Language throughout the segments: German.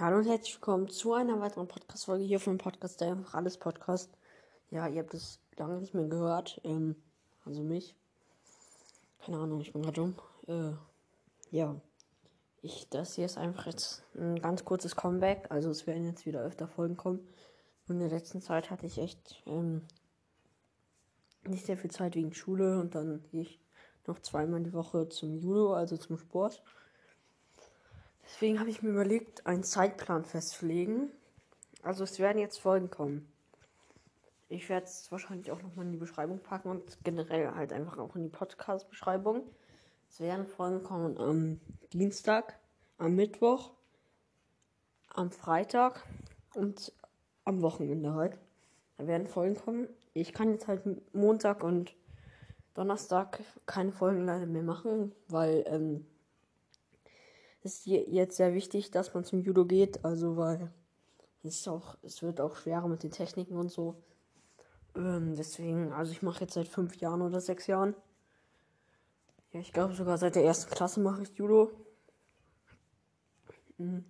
Hallo und herzlich willkommen zu einer weiteren Podcast-Folge hier vom Podcast, der einfach alles Podcast. Ja, ihr habt es lange nicht mehr gehört. Ähm, also mich. Keine Ahnung, ich bin gerade dumm. Äh, ja. Ich, das hier ist einfach jetzt ein ganz kurzes Comeback. Also es werden jetzt wieder öfter Folgen kommen. in der letzten Zeit hatte ich echt ähm, nicht sehr viel Zeit wegen Schule und dann gehe ich noch zweimal die Woche zum Judo, also zum Sport. Deswegen habe ich mir überlegt, einen Zeitplan festzulegen. Also es werden jetzt Folgen kommen. Ich werde es wahrscheinlich auch nochmal in die Beschreibung packen und generell halt einfach auch in die Podcast-Beschreibung. Es werden Folgen kommen am Dienstag, am Mittwoch, am Freitag und am Wochenende halt. Da werden Folgen kommen. Ich kann jetzt halt Montag und Donnerstag keine Folgen leider mehr machen, weil ähm, ist jetzt sehr wichtig, dass man zum Judo geht, also weil es auch, es wird auch schwerer mit den Techniken und so. Ähm, deswegen, also ich mache jetzt seit fünf Jahren oder sechs Jahren. Ja, ich glaube sogar seit der ersten Klasse mache ich Judo. Mhm.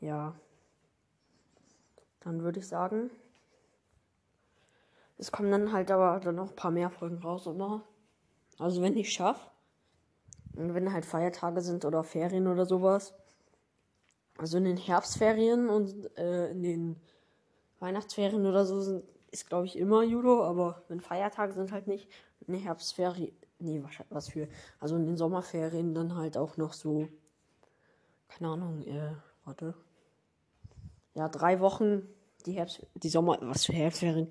Ja. Dann würde ich sagen. Es kommen dann halt aber dann noch ein paar mehr Folgen raus, oder? Also wenn ich schaffe. Wenn halt Feiertage sind oder Ferien oder sowas. Also in den Herbstferien und äh, in den Weihnachtsferien oder so sind, ist glaube ich immer Judo, aber wenn Feiertage sind halt nicht. In den Herbstferien, nee, was, was für, also in den Sommerferien dann halt auch noch so, keine Ahnung, äh, warte. Ja, drei Wochen, die Herbst, die Sommer, was für Herbstferien?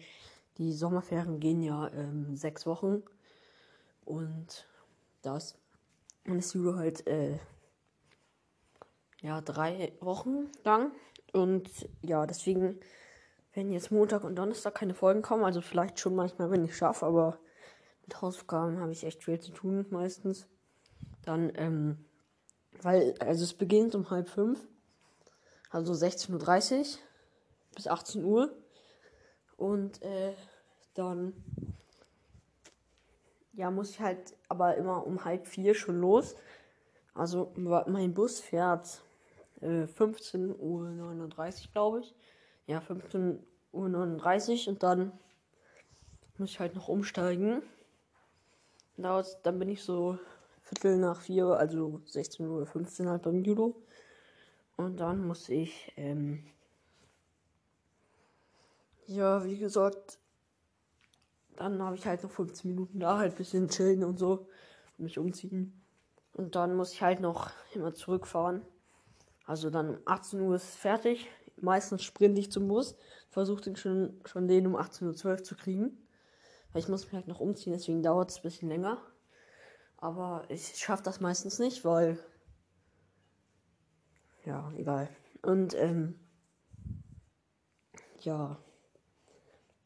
Die Sommerferien gehen ja ähm, sechs Wochen und das dann ist Judo halt, äh, ja, drei Wochen lang. Und ja, deswegen werden jetzt Montag und Donnerstag keine Folgen kommen. Also vielleicht schon manchmal, wenn ich schaffe, aber mit Hausaufgaben habe ich echt viel zu tun meistens. Dann, ähm, weil, also es beginnt um halb fünf. Also 16.30 Uhr bis 18 Uhr. Und äh, dann ja, muss ich halt aber immer um halb vier schon los. Also mein Bus fährt äh, 15.39 Uhr, glaube ich. Ja, 15.39 Uhr und dann muss ich halt noch umsteigen. Dauert, dann bin ich so Viertel nach vier, also 16.15 Uhr halt beim Judo. Und dann muss ich, ähm, ja, wie gesagt, dann habe ich halt noch 15 Minuten da, halt ein bisschen chillen und so. Mich umziehen. Und dann muss ich halt noch immer zurückfahren. Also dann um 18 Uhr ist fertig. Meistens sprinte ich zum Bus. Versuche den schon, schon den um 18.12 Uhr zu kriegen. Weil ich muss mich halt noch umziehen, deswegen dauert es ein bisschen länger. Aber ich schaffe das meistens nicht, weil. Ja, egal. Und ähm. Ja.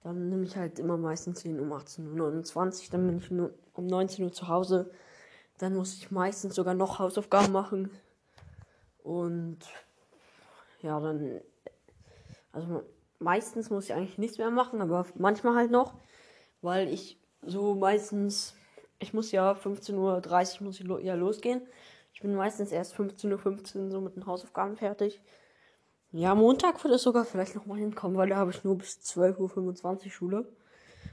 Dann nehme ich halt immer meistens den um 18.29 Uhr. Dann bin ich nur um 19 Uhr zu Hause. Dann muss ich meistens sogar noch Hausaufgaben machen. Und ja, dann. Also meistens muss ich eigentlich nichts mehr machen, aber manchmal halt noch. Weil ich so meistens. Ich muss ja 15.30 Uhr muss ich lo ja losgehen. Ich bin meistens erst 15.15 Uhr 15 so mit den Hausaufgaben fertig. Ja, Montag wird es sogar vielleicht nochmal hinkommen, weil da habe ich nur bis 12.25 Uhr Schule.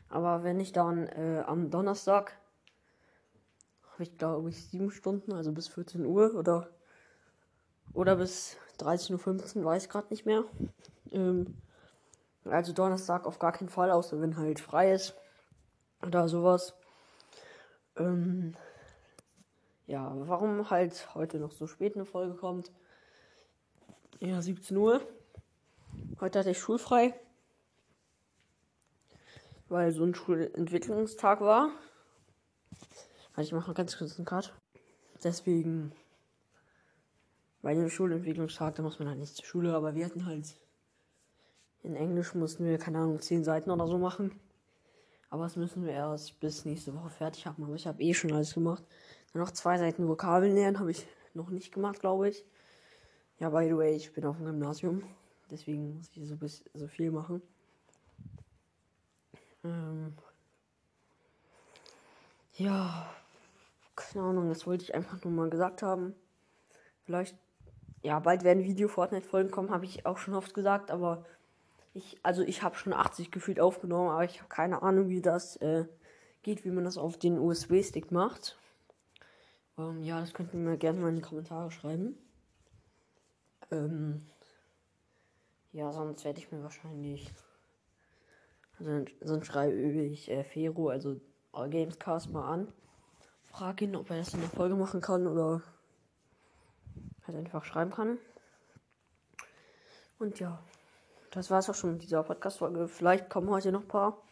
Aber wenn ich dann äh, am Donnerstag habe ich glaube ich sieben Stunden, also bis 14 Uhr oder oder bis 13.15 Uhr, weiß ich gerade nicht mehr. Ähm, also Donnerstag auf gar keinen Fall, außer wenn halt frei ist oder sowas. Ähm, ja, warum halt heute noch so spät eine Folge kommt. Ja, 17 Uhr. Heute hatte ich schulfrei. Weil so ein Schulentwicklungstag war. Also ich mache ganz kurz einen Cut. Deswegen. Bei dem Schulentwicklungstag, da muss man halt nicht zur Schule, aber wir hatten halt. In Englisch mussten wir, keine Ahnung, 10 Seiten oder so machen. Aber das müssen wir erst bis nächste Woche fertig haben. Aber ich habe eh schon alles gemacht. Dann noch zwei Seiten Vokabeln lernen, habe ich noch nicht gemacht, glaube ich. Ja, by the way, ich bin auf dem Gymnasium. Deswegen muss ich so, bis, so viel machen. Ähm ja, keine Ahnung, das wollte ich einfach nur mal gesagt haben. Vielleicht ja, bald werden Video-Fortnite-Folgen kommen, habe ich auch schon oft gesagt, aber ich, also ich habe schon 80 gefühlt aufgenommen, aber ich habe keine Ahnung, wie das äh, geht, wie man das auf den USB-Stick macht. Ähm, ja, das könnt ihr mir gerne mal in die Kommentare schreiben. Ähm, ja, sonst werde ich mir wahrscheinlich. Also, sonst schreibe ich äh, Fero, also Gamescast, mal an. Frage ihn, ob er das in der Folge machen kann oder halt einfach schreiben kann. Und ja, das war es auch schon mit dieser Podcast-Folge. Vielleicht kommen heute noch ein paar.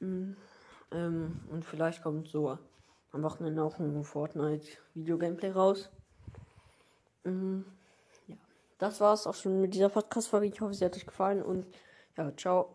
Mhm. Ähm, und vielleicht kommt so am Wochenende auch ein Fortnite-Video-Gameplay raus. Mhm. Das war es auch schon mit dieser Podcast-Folge. Ich hoffe, sie hat euch gefallen und ja, ciao.